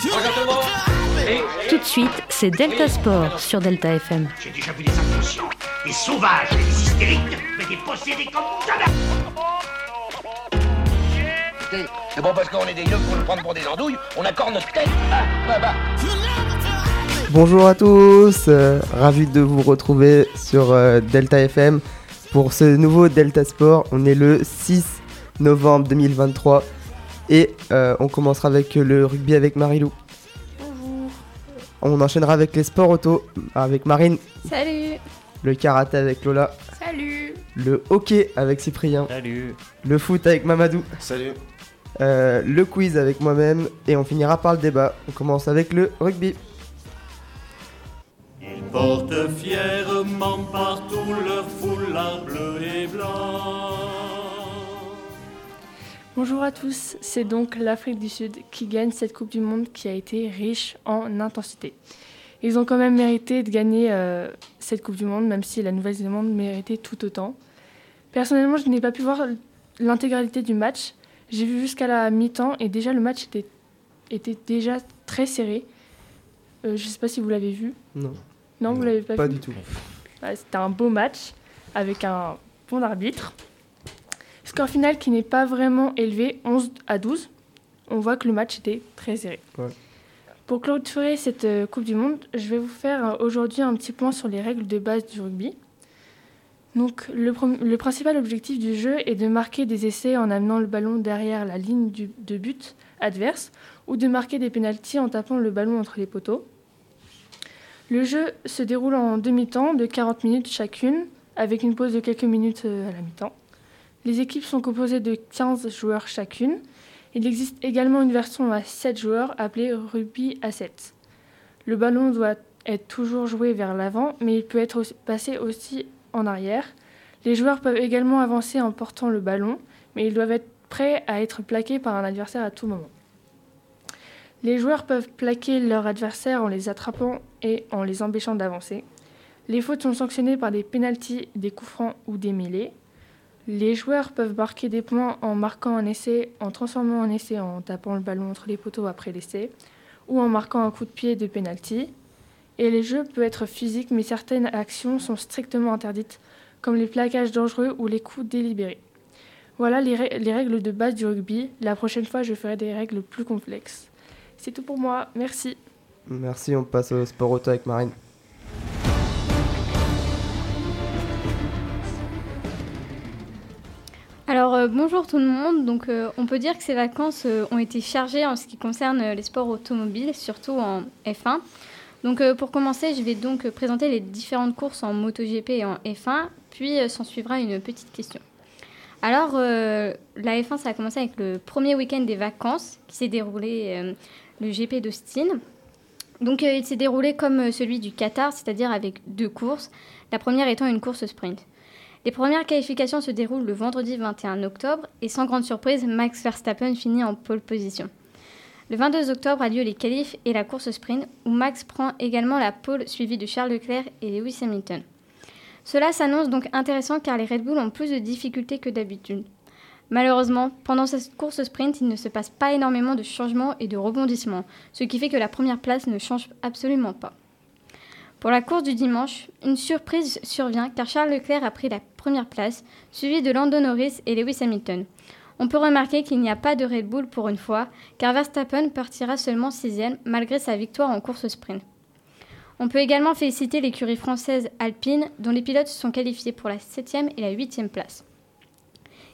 Tout de suite, c'est Delta Sport sur Delta FM. J'ai déjà vu des inconscients, des sauvages, des hystériques, mais des possédés comme jamais C'est bon parce qu'on est des yeux pour nous prendre pour des andouilles, on accorde notre tête. Ah, bah, bah. Bonjour à tous, euh, ravi de vous retrouver sur euh, Delta FM pour ce nouveau Delta Sport. On est le 6 novembre 2023 et euh, on commencera avec le rugby avec Marilou. Bonjour. On enchaînera avec les sports auto avec Marine, Salut. le karaté avec Lola, Salut. le hockey avec Cyprien, Salut. le foot avec Mamadou, Salut. euh, le quiz avec moi-même et on finira par le débat. On commence avec le rugby. Ils portent fièrement partout leur foulard bleu et blanc. Bonjour à tous. C'est donc l'Afrique du Sud qui gagne cette Coupe du Monde qui a été riche en intensité. Ils ont quand même mérité de gagner euh, cette Coupe du Monde, même si la Nouvelle-Zélande méritait tout autant. Personnellement, je n'ai pas pu voir l'intégralité du match. J'ai vu jusqu'à la mi-temps et déjà le match était, était déjà très serré. Euh, je ne sais pas si vous l'avez vu. Non, Non, vous l'avez pas, pas vu du tout. Ouais, C'était un beau match avec un bon arbitre. Score final qui n'est pas vraiment élevé, 11 à 12. On voit que le match était très serré. Ouais. Pour clôturer cette euh, Coupe du Monde, je vais vous faire euh, aujourd'hui un petit point sur les règles de base du rugby. Donc, le, principal objectif du jeu est de marquer des essais en amenant le ballon derrière la ligne du- de but adverse ou de marquer des pénalties en tapant le ballon entre les poteaux. Le jeu se déroule en demi-temps de 40 minutes chacune, avec une pause de quelques minutes euh, à la mi-temps. Les équipes sont composées de 15 joueurs chacune. Il existe également une version à 7 joueurs appelée rugby à 7. Le ballon doit être toujours joué vers l'avant, mais il peut être passé aussi en arrière. Les joueurs peuvent également avancer en portant le ballon, mais ils doivent être prêts à être plaqués par un adversaire à tout moment. Les joueurs peuvent plaquer leur adversaire en les attrapant et en les empêchant d'avancer. Les fautes sont sanctionnées par des pénalties, des coups francs ou des mêlées. Les joueurs peuvent marquer des points en marquant un essai, en transformant un essai en tapant le ballon entre les poteaux après l'essai, ou en marquant un coup de pied de pénalty. Et les jeux peuvent être physiques, mais certaines actions sont strictement interdites, comme les plaquages dangereux ou les coups délibérés. Voilà les, rè- les règles de base du rugby. La prochaine fois, je ferai des règles plus complexes. C'est tout pour moi. Merci. Merci, on passe au sport auto avec Marine. Euh, bonjour tout le monde, donc euh, on peut dire que ces vacances euh, ont été chargées en ce qui concerne les sports automobiles, surtout en F1. Donc pour commencer, je vais donc présenter les différentes courses en MotoGP et en F1, puis s'en suivra une petite question. Alors la F1, ça a commencé avec le premier week-end des vacances qui s'est déroulé le GP d'Austin. Donc il s'est déroulé comme celui du Qatar, c'est-à-dire avec deux courses, la première étant une course sprint. Les premières qualifications se déroulent le vendredi 21 octobre et sans grande surprise, Max Verstappen finit en pole position. Le 22 octobre a lieu les qualifs et la course sprint où Max prend également la pole suivi de Charles Leclerc et Lewis Hamilton. Cela s'annonce donc intéressant car les Red Bull ont plus de difficultés que d'habitude. Malheureusement, pendant cette course sprint, il ne se passe pas énormément de changements et de rebondissements, ce qui fait que la première place ne change absolument pas. Pour la course du dimanche, une surprise survient car Charles Leclerc a pris la première place, suivi de Lando Norris et Lewis Hamilton. On peut remarquer qu'il n'y a pas de Red Bull pour une fois, car Verstappen partira seulement sixième malgré sa victoire en course sprint. On peut également féliciter l'écurie française Alpine, dont les pilotes se sont qualifiés pour la septième et la huitième place.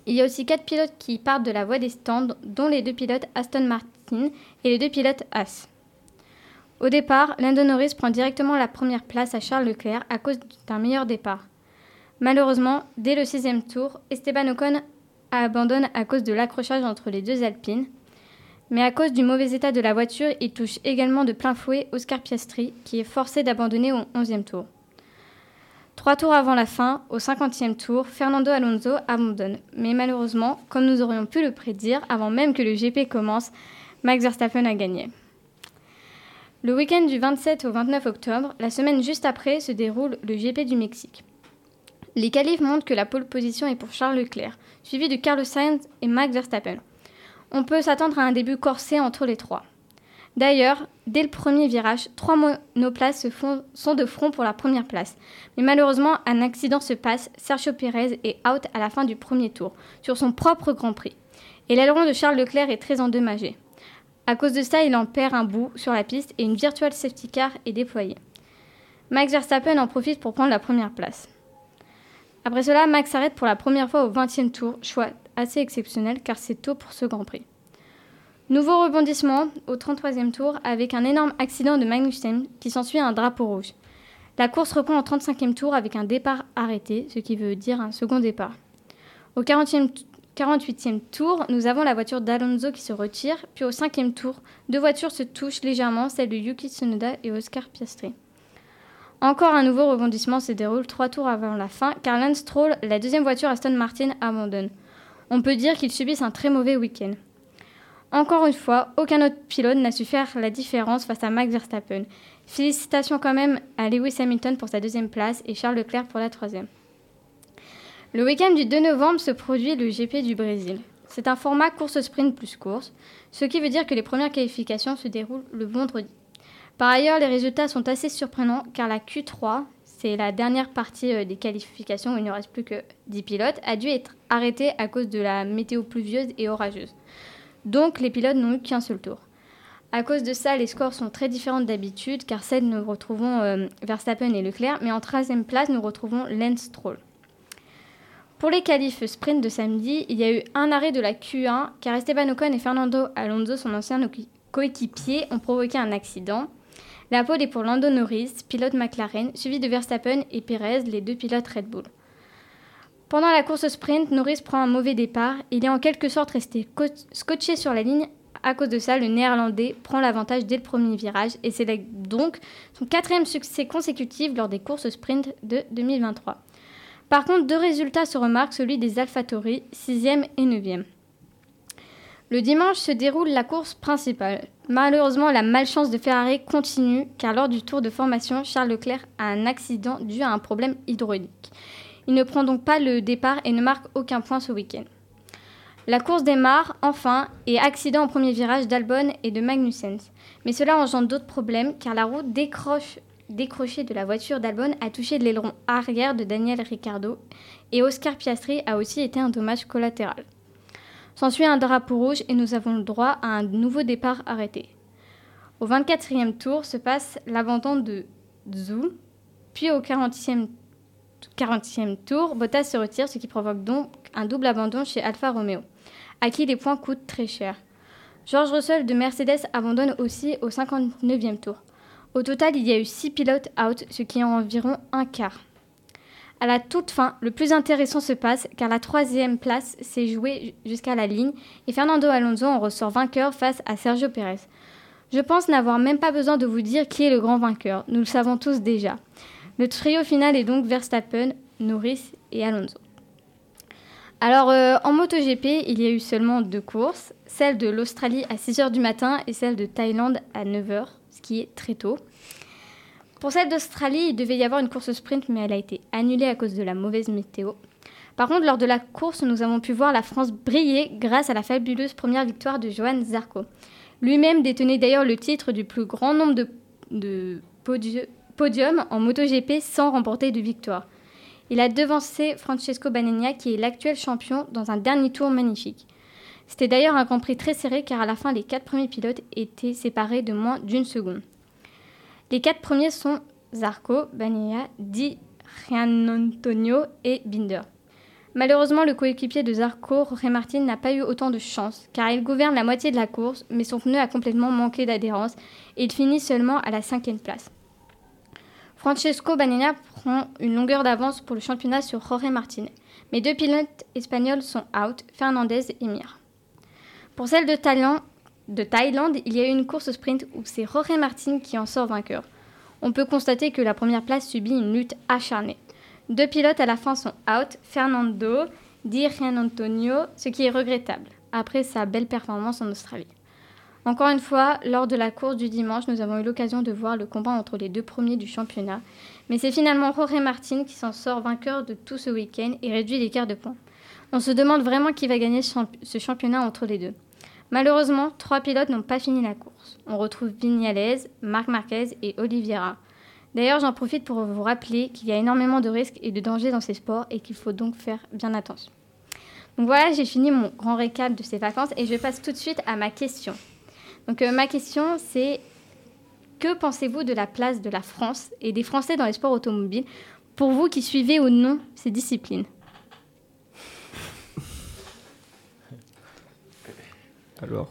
Il y a aussi quatre pilotes qui partent de la voie des stands, dont les deux pilotes Aston Martin et les deux pilotes Haas. Au départ, Lando Norris prend directement la première place à Charles Leclerc à cause d'un meilleur départ. Malheureusement, dès le sixième tour, Esteban Ocon abandonne à cause de l'accrochage entre les deux Alpines. Mais à cause du mauvais état de la voiture, il touche également de plein fouet Oscar Piastri, qui est forcé d'abandonner au 11e tour. Trois tours avant la fin, au 50e tour, Fernando Alonso abandonne. Mais malheureusement, comme nous aurions pu le prédire, avant même que le GP commence, Max Verstappen a gagné. Le week-end du 27 au 29 octobre, la semaine juste après, se déroule le GP du Mexique. Les qualifs montrent que la pole position est pour Charles Leclerc, suivi de Carlos Sainz et Max Verstappen. On peut s'attendre à un début corsé entre les trois. D'ailleurs, dès le premier virage, trois monoplaces sont de front pour la première place. Mais malheureusement, un accident se passe, Sergio Pérez est out à la fin du premier tour, sur son propre Grand Prix. Et l'aileron de Charles Leclerc est très endommagé. À cause de ça, il en perd un bout sur la piste et une virtual safety car est déployée. Max Verstappen en profite pour prendre la première place. Après cela, Max s'arrête pour la première fois au 20e tour, choix assez exceptionnel car c'est tôt pour ce Grand Prix. Nouveau rebondissement au 33e tour avec un énorme accident de Magnussen qui s'ensuit un drapeau rouge. La course reprend au 35e tour avec un départ arrêté, ce qui veut dire un second départ. Au 40e, 48e tour, nous avons la voiture d'Alonso qui se retire, puis au 5e tour, deux voitures se touchent légèrement, celle de Yuki Tsunoda et Oscar Piastri. Encore un nouveau rebondissement se déroule trois tours avant la fin, car Lance Stroll, la deuxième voiture Aston Martin, abandonne. On peut dire qu'ils subissent un très mauvais week-end. Encore une fois, aucun autre pilote n'a su faire la différence face à Max Verstappen. Félicitations quand même à Lewis Hamilton pour sa deuxième place et Charles Leclerc pour la troisième. Le week-end du 2 novembre se produit le GP du Brésil. C'est un format course sprint plus course, ce qui veut dire que les premières qualifications se déroulent le vendredi. Par ailleurs, les résultats sont assez surprenants car la Q3, c'est la dernière partie euh, des qualifications où il ne reste plus que 10 pilotes, a dû être arrêtée à cause de la météo pluvieuse et orageuse. Donc les pilotes n'ont eu qu'un seul tour. À cause de ça, les scores sont très différents d'habitude, car 7 nous retrouvons euh, Verstappen et Leclerc, mais en 13e place, nous retrouvons Lance Stroll. Pour les qualifs sprint de samedi, il y a eu un arrêt de la Q1, car Esteban Ocon et Fernando Alonso, son ancien coéquipier, ont provoqué un accident. La pole est pour Lando Norris, pilote McLaren, suivi de Verstappen et Perez, les deux pilotes Red Bull. Pendant la course sprint, Norris prend un mauvais départ. Il est en quelque sorte resté scotché sur la ligne. À cause de ça, le néerlandais prend l'avantage dès le premier virage et c'est donc son quatrième succès consécutif lors des courses sprint de 2023. Par contre, deux résultats se remarquent, celui des AlphaTauri, 6e et 9e. Le dimanche se déroule la course principale. Malheureusement, la malchance de Ferrari continue car lors du tour de formation, Charles Leclerc a un accident dû à un problème hydraulique. Il ne prend donc pas le départ et ne marque aucun point ce week-end. La course démarre enfin et accident au premier virage d'Albon et de Magnussen. Mais cela engendre d'autres problèmes car la roue décroche, décrochée de la voiture d'Albon a touché l'aileron arrière de Daniel Ricciardo et Oscar Piastri a aussi été un dommage collatéral. S'ensuit un drapeau rouge et nous avons le droit à un nouveau départ arrêté. Au 24e tour se passe l'abandon de Zhou, puis au 40e 40e tour, Bottas se retire, ce qui provoque donc un double abandon chez Alfa Romeo, à qui les points coûtent très cher. George Russell de Mercedes abandonne aussi au 59e tour. Au total, il y a eu 6 pilotes out, ce qui est environ un quart. À la toute fin, le plus intéressant se passe car la troisième place s'est jouée jusqu'à la ligne et Fernando Alonso en ressort vainqueur face à Sergio Pérez. Je pense n'avoir même pas besoin de vous dire qui est le grand vainqueur, nous le savons tous déjà. Le trio final est donc Verstappen, Norris et Alonso. Alors euh, en MotoGP, il y a eu seulement deux courses, celle de l'Australie à 6h du matin et celle de Thaïlande à 9h, qui est très tôt. Pour celle d'Australie, il devait y avoir une course sprint, mais elle a été annulée à cause de la mauvaise météo. Par contre, lors de la course, nous avons pu voir la France briller grâce à la fabuleuse première victoire de Johan Zarco. Lui-même détenait d'ailleurs le titre du plus grand nombre de, podiums podium en MotoGP sans remporter de victoire. Il a devancé Francesco Bagnaia qui est l'actuel champion dans un dernier tour magnifique. C'était d'ailleurs un Grand Prix très serré car à la fin les quatre premiers pilotes étaient séparés de moins d'une seconde. Les quatre premiers sont Zarco, Bagnaia, Di Antonio et Binder. Malheureusement, le coéquipier de Zarco, Jorge Martin, n'a pas eu autant de chance, car il gouverne la moitié de la course, mais son pneu a complètement manqué d'adhérence et il finit seulement à la cinquième place. Francesco Bagnaia prend une longueur d'avance pour le championnat sur Jorge Martin. Mais deux pilotes espagnols sont out, Fernandez et Mir. Pour celle de Thaïlande, de Thaïlande, il y a eu une course sprint où c'est Jorge Martin qui en sort vainqueur. On peut constater que la première place subit une lutte acharnée. Deux pilotes à la fin sont out, Fernando, Di Antonio, ce qui est regrettable, après sa belle performance en Australie. Encore une fois, lors de la course du dimanche, nous avons eu l'occasion de voir le combat entre les deux premiers du championnat. Mais c'est finalement Jorge Martin qui s'en sort vainqueur de tout ce week-end et réduit l'écart de points. On se demande vraiment qui va gagner ce championnat entre les deux. Malheureusement, trois pilotes n'ont pas fini la course. On retrouve Vignales, Marc Marquez et Oliveira. D'ailleurs, j'en profite pour vous rappeler qu'il y a énormément de risques et de dangers dans ces sports et qu'il faut donc faire bien attention. Donc voilà, j'ai fini mon grand récap de ces vacances et je passe tout de suite à ma question. Donc euh, ma question, c'est que pensez-vous de la place de la France et des Français dans les sports automobiles? Pour vous qui suivez ou non ces disciplines? Alors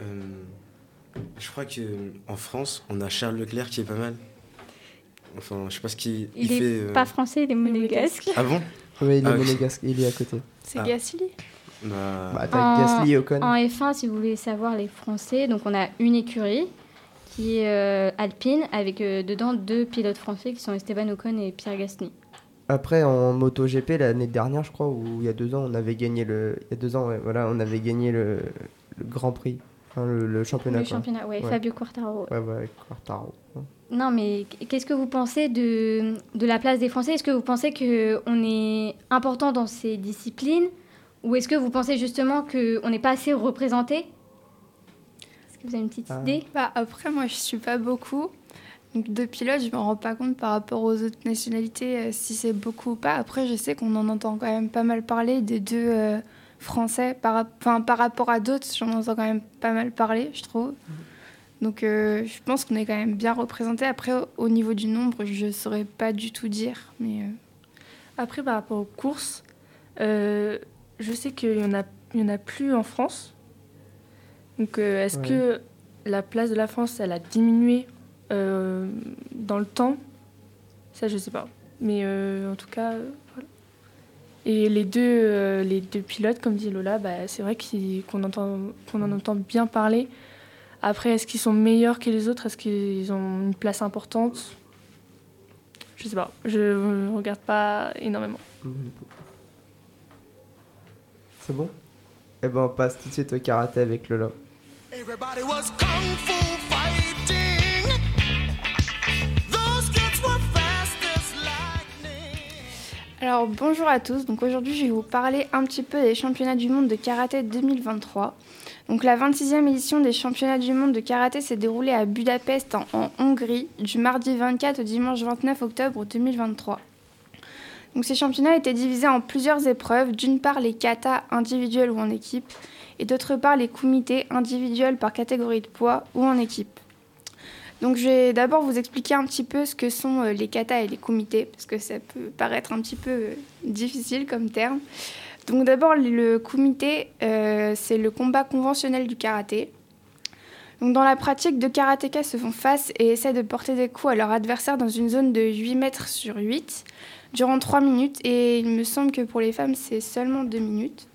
Euh, je crois que en France, on a Charles Leclerc qui est pas mal. Enfin, je sais pas ce qu'il Il, il est fait. euh, pas français, il est monégasque. Ah bon? Oui, il est Ah, monégasque, il est à côté. C'est Ah. Gasly? Bah, Bah, t'as Gasly et Ocon. En F1, si vous voulez savoir les Français, donc on a une écurie qui est euh, Alpine avec euh, dedans deux pilotes français qui sont Esteban Ocon et Pierre Gasly. Après, en MotoGP, l'année dernière, je crois, ou il y a deux ans, on avait gagné le. Il y a deux ans, ouais, voilà, on avait gagné le, le Grand Prix. Enfin, le, le championnat. Le quoi. championnat, ouais, Ouais. Fabio Quartaro. Ouais, ouais, Quartaro. Non, mais qu'est-ce que vous pensez de, de la place des Français? Est-ce que vous pensez qu'on est important dans ces disciplines? Ou est-ce que vous pensez justement qu'on n'est pas assez représenté? Est-ce que vous avez une petite Ah. idée? Bah, après, moi, je suis pas beaucoup. Donc, de pilotes, je me rends pas compte par rapport aux autres nationalités euh, si c'est beaucoup ou pas. Après, je sais qu'on en entend quand même pas mal parler des deux euh, Français. Par, par rapport à d'autres, j'en entends quand même pas mal parler, je trouve. Donc, euh, je pense qu'on est quand même bien représenté. Après, au- au niveau du nombre, je saurais pas du tout dire. Mais euh, Après, par rapport aux courses, euh, je sais qu'il y en a, il y en a plus en France. Donc, euh, est-ce Ouais. que la place de la France, elle a diminué euh, dans le temps Ça, je sais pas. Mais euh, en tout cas, euh, voilà. Et les deux, euh, les deux pilotes, comme dit Lola, bah, c'est vrai qu'on entend, qu'on en entend bien parler. Après, est-ce qu'ils sont meilleurs que les autres? Est-ce qu'ils ont une place importante? Je sais pas. Je ne regarde pas énormément. C'est bon? Eh ben, on passe tout de suite au karaté avec Lola. Everybody was kung fu fighting. Alors bonjour à tous, donc aujourd'hui je vais vous parler un petit peu des championnats du monde de karaté 2023. Donc la 26e édition des championnats du monde de karaté s'est déroulée à Budapest en, Hongrie du mardi 24 au dimanche 29 octobre 2023. Donc ces championnats étaient divisés en plusieurs épreuves, d'une part les katas individuels ou en équipe et d'autre part les comités individuels par catégorie de poids ou en équipe. Donc je vais d'abord vous expliquer un petit peu ce que sont euh, les katas et les comités, parce que ça peut paraître un petit peu euh, difficile comme terme. Donc d'abord le comité, euh, c'est le combat conventionnel du karaté. Donc dans la pratique, deux karatékas se font face et essaient de porter des coups à leur adversaire dans une zone de 8 mètres sur 8 durant 3 minutes et il me semble que pour les femmes c'est seulement 2 minutes.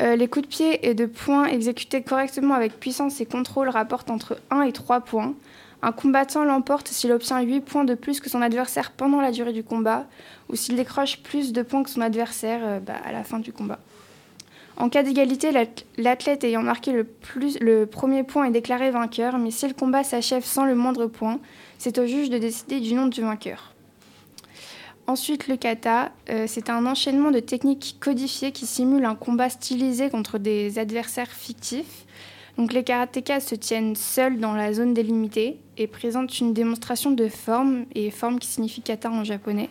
Euh, les coups de pied et de poing exécutés correctement avec puissance et contrôle rapportent entre 1 et 3 points. Un combattant l'emporte s'il obtient 8 points de plus que son adversaire pendant la durée du combat ou s'il décroche plus de points que son adversaire euh, bah, à la fin du combat. En cas d'égalité, l'at- l'athlète ayant marqué le premier point est déclaré vainqueur, mais si le combat s'achève sans le moindre point, c'est au juge de décider du nom du vainqueur. Ensuite, le kata, euh, c'est un enchaînement de techniques codifiées qui simulent un combat stylisé contre des adversaires fictifs. Donc, les karatékas se tiennent seuls dans la zone délimitée et présentent une démonstration de forme, et forme qui signifie kata en japonais.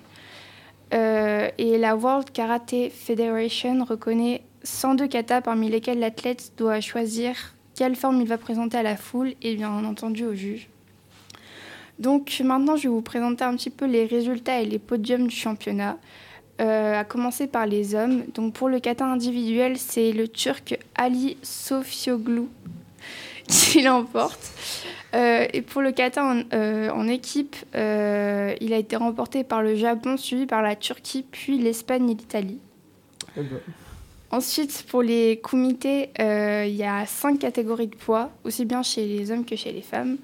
Euh, et la World Karate Federation reconnaît 102 katas parmi lesquels l'athlète doit choisir quelle forme il va présenter à la foule et bien entendu au juge. Donc maintenant, je vais vous présenter un petit peu les résultats et les podiums du championnat. Euh, à commencer par les hommes. Donc pour le kata individuel, c'est le Turc Ali Sofioglu qui l'emporte. Euh, et pour le kata en, euh, en équipe, euh, il a été remporté par le Japon, suivi par la Turquie, puis l'Espagne et l'Italie. Eh ben, Ensuite, pour les comités, il y a cinq catégories de poids, aussi bien chez les hommes que chez les femmes.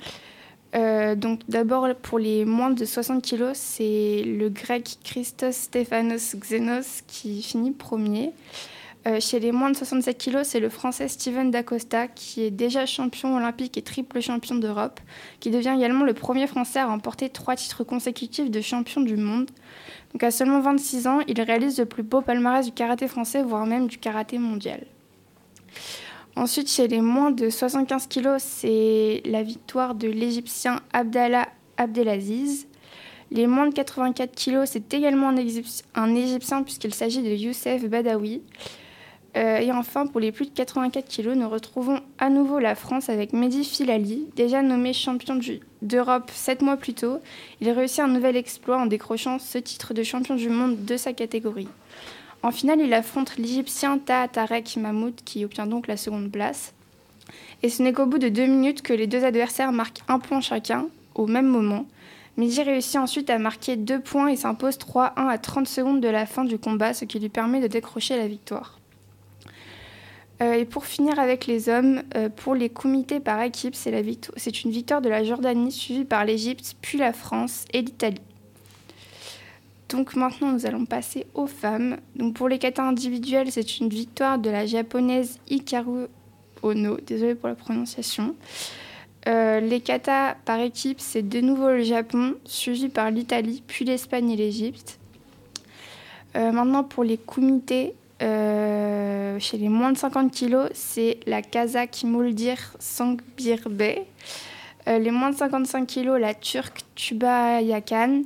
Euh, donc d'abord, pour les moins de 60 kg, c'est le grec Christos Stéphanos Xenos qui finit premier. Euh, chez les moins de 67 kg, c'est le français Steven Dacosta qui est déjà champion olympique et triple champion d'Europe, qui devient également le premier français à remporter trois titres consécutifs de champion du monde. Donc à seulement 26 ans, il réalise le plus beau palmarès du karaté français, voire même du karaté mondial. Ensuite, chez les moins de 75 kg, c'est la victoire de l'Égyptien Abdallah Abdelaziz. Les moins de 84 kg, c'est également un, Égypti- un Égyptien puisqu'il s'agit de Youssef Badawi. Euh, et enfin, pour les plus de 84 kg, nous retrouvons à nouveau la France avec Mehdi Filali, déjà nommé champion d'Europe 7 mois plus tôt. Il réussit un nouvel exploit en décrochant ce titre de champion du monde de sa catégorie. En finale, il affronte l'Égyptien Taha Tarek Mahmoud qui obtient donc la seconde place. Et ce n'est qu'au bout de deux minutes que les deux adversaires marquent un point chacun, au même moment. Mehdi réussit ensuite à marquer deux points et s'impose 3-1 à 30 secondes de la fin du combat, ce qui lui permet de décrocher la victoire. Euh, et pour finir avec les hommes, euh, pour les comités par équipe, c'est une victoire de la Jordanie suivie par l'Égypte, puis la France et l'Italie. Donc maintenant, nous allons passer aux femmes. Donc pour les katas individuels, c'est une victoire de la japonaise Hikaru Ono. Désolée pour la prononciation. Euh, les katas par équipe, c'est de nouveau le Japon, suivi par l'Italie, puis l'Espagne et l'Égypte. Euh, maintenant, pour les comités, euh, chez les moins de 50 kg, c'est la Kazakh Muldir Sangbirbe. Les moins de 55 kg, la Turque Tuba Yakan.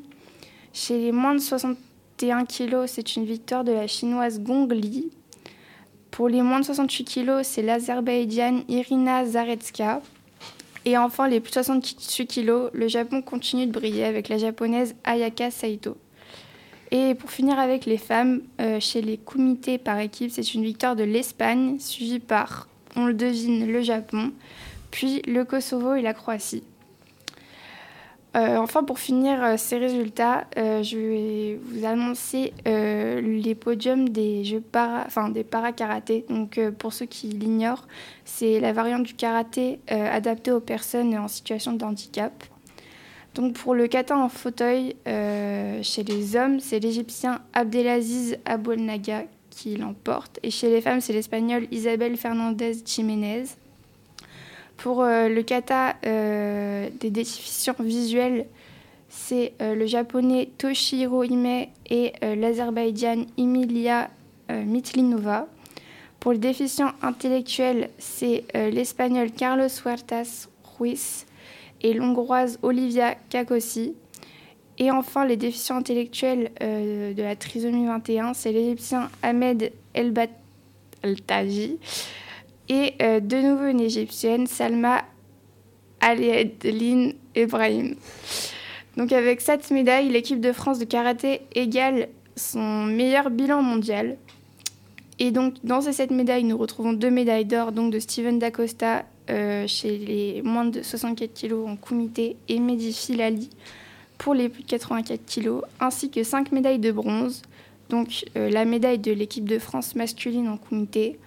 Chez les moins de 61 kg, c'est une victoire de la chinoise Gong Li. Pour les moins de 68 kg, c'est l'Azerbaïdjan Irina Zaretska. Et enfin, les plus de 68 kg, le Japon continue de briller avec la japonaise Ayaka Saito. Et pour finir avec les femmes, euh, chez les comités par équipe, c'est une victoire de l'Espagne, suivie par, on le devine, le Japon, puis le Kosovo et la Croatie. Euh, enfin, pour finir euh, ces résultats, euh, je vais vous annoncer les podiums des jeux para, des pour ceux qui l'ignorent, c'est la variante du karaté adaptée aux personnes en situation de handicap. Donc, pour le kata en fauteuil, chez les hommes, c'est l'Égyptien Abdelaziz Abouelnaga qui l'emporte. Et chez les femmes, c'est l'Espagnol Isabel Fernandez Jiménez. Pour euh, le kata euh, des déficients visuels, c'est euh, le japonais Toshihiro Ime et l'Azerbaïdjan Emilia Mitlinova. Pour les déficients intellectuels, c'est l'espagnol Carlos Huertas Ruiz et l'hongroise Olivia Kakossi. Et enfin, les déficients intellectuels de la trisomie 21, c'est l'égyptien Ahmed Elbat Altaji et euh, de nouveau une égyptienne, Salma Aliadline Ibrahim. Donc avec cette médaille, l'équipe de France de karaté égale son meilleur bilan mondial. Et donc dans ces sept médailles, nous retrouvons deux médailles d'or donc de Steven Dacosta euh, chez les moins de 64 kg en comité et Mehdi Filali pour les plus de 84 kg, ainsi que cinq médailles de bronze. Donc euh, la médaille de l'équipe de France masculine en comité,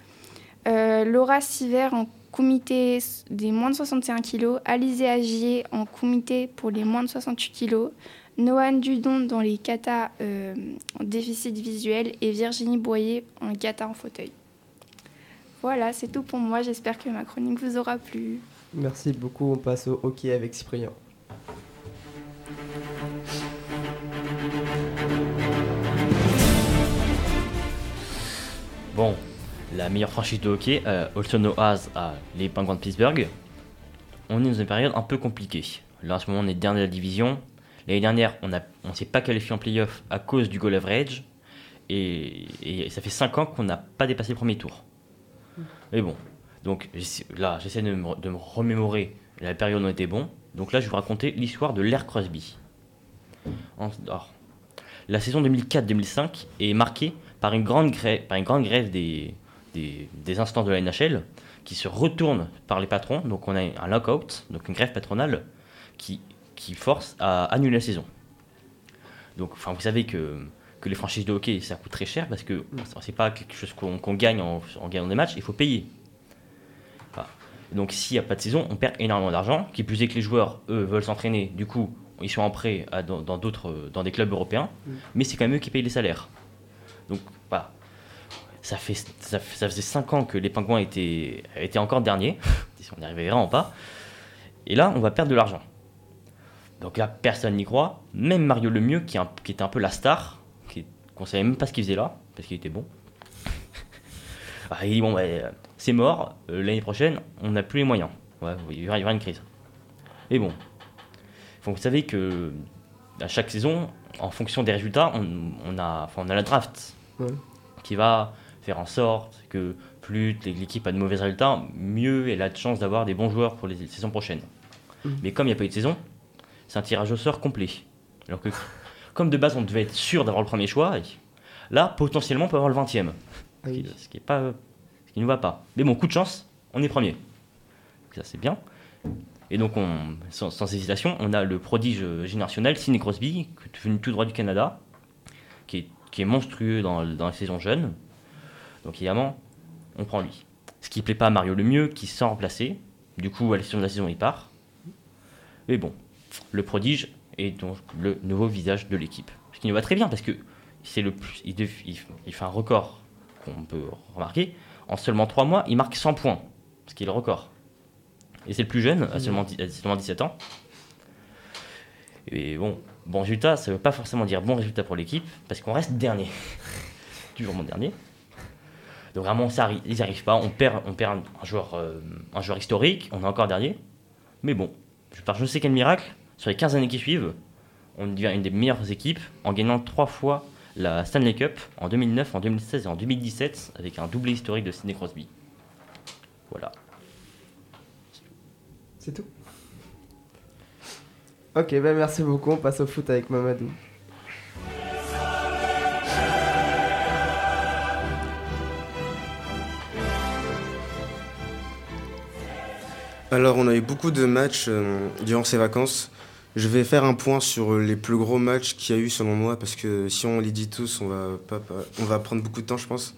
Laura Siver en comité des moins de 61 kg, Alizé Agier en comité pour les moins de 68 kg, Noan Dudon dans les katas euh, en déficit visuel et Virginie Boyer en kata en fauteuil. Voilà, c'est tout pour moi. J'espère que ma chronique vous aura plu. Merci beaucoup. On passe au hockey avec Cyprien. La meilleure franchise de hockey, euh, Oaz à les Penguins de Pittsburgh. On est dans une période un peu compliquée. Là, en ce moment, on est dernier de la division. L'année dernière, on ne s'est pas qualifié en playoff à cause du goal average. Et, ça fait 5 ans qu'on n'a pas dépassé le premier tour. Mais bon, donc là, j'essaie de me, remémorer la période où on était bon. Donc là, je vais vous raconter l'histoire de l'Air Crosby. La saison 2004-2005 est marquée par une grande grève des, des, des instances de la NHL qui se retournent par les patrons. Donc on a un lockout, donc une grève patronale qui, qui force à annuler la saison. Donc enfin, vous savez que, que les franchises de hockey, ça coûte très cher parce que c'est pas quelque chose qu'on gagne en, en gagnant des matchs, il faut payer. Donc s'il n'y a pas de saison, on perd énormément d'argent. Qui plus est que les joueurs, eux, veulent s'entraîner. Du coup, ils sont en prêt à- dans dans d'autres, dans des clubs européens. Mm. Mais c'est quand même eux qui payent les salaires. Donc voilà. Ça, fait, ça, faisait 5 ans que les Pingouins étaient, étaient encore derniers. on n'y arrivait vraiment pas. Et là, on va perdre de l'argent. Donc là, personne n'y croit. Même Mario Lemieux, qui, un- qui était un peu la star, qu'on ne savait même pas ce qu'il faisait là, parce qu'il était bon. Bah, il dit bon, euh, c'est mort, euh, l'année prochaine, on n'a plus les moyens. Ouais, il y aura, il y aura une crise. Et bon, faut vous savez que à chaque saison, en fonction des résultats, on, on a, enfin, on a la draft Ouais. qui va faire en sorte que plus l'équipe a de mauvais résultats, mieux elle a de chances d'avoir des bons joueurs pour les saisons prochaines. Mhm. Mais comme il n'y a pas eu de saison, c'est un tirage au sort complet. Alors que, comme de base on devait être sûr d'avoir le premier choix, là potentiellement on peut avoir le 20 e oui. ce qui ne va pas. Mais bon, coup de chance, on est premier. Donc ça c'est bien. Et donc on, sans, sans hésitation, on a le prodige générationnel Sidney Crosby, venu tout droit du Canada, qui est, qui est monstrueux dans, dans la saison jeune. Donc évidemment, on prend lui. Ce qui plaît pas à Mario le mieux, qui s'en remplacer. Du coup, à l'issue de la saison, il part. Mais bon, le prodige est donc le nouveau visage de l'équipe. Ce qui nous va très bien parce que c'est le plus, il, dev- il- il fait un record qu'on peut remarquer. En seulement 3 mois, il marque 100 points, ce qui est le record. Et c'est le plus jeune, à seulement, à seulement 17 ans. Et bon, bon résultat, ça veut pas forcément dire bon résultat pour l'équipe, parce qu'on reste dernier. Toujours mon dernier. Donc vraiment, ça, ils n'y arrivent pas. On perd, euh, un joueur historique, on est encore dernier. Mais bon, je- par je ne sais quel miracle, sur les 15 années qui suivent, on devient une des meilleures équipes en gagnant trois fois la Stanley Cup en 2009, en 2016 et en 2017 avec un doublé historique de Sidney Crosby. Voilà. C'est tout? Ok, bah merci beaucoup. On passe au foot avec Mamadou. Alors, on a eu beaucoup de matchs euh, durant ces vacances. Je vais faire un point sur les plus gros matchs qu'il y a eu selon moi, parce que si on les dit tous, on va, pas, on va prendre beaucoup de temps, je pense.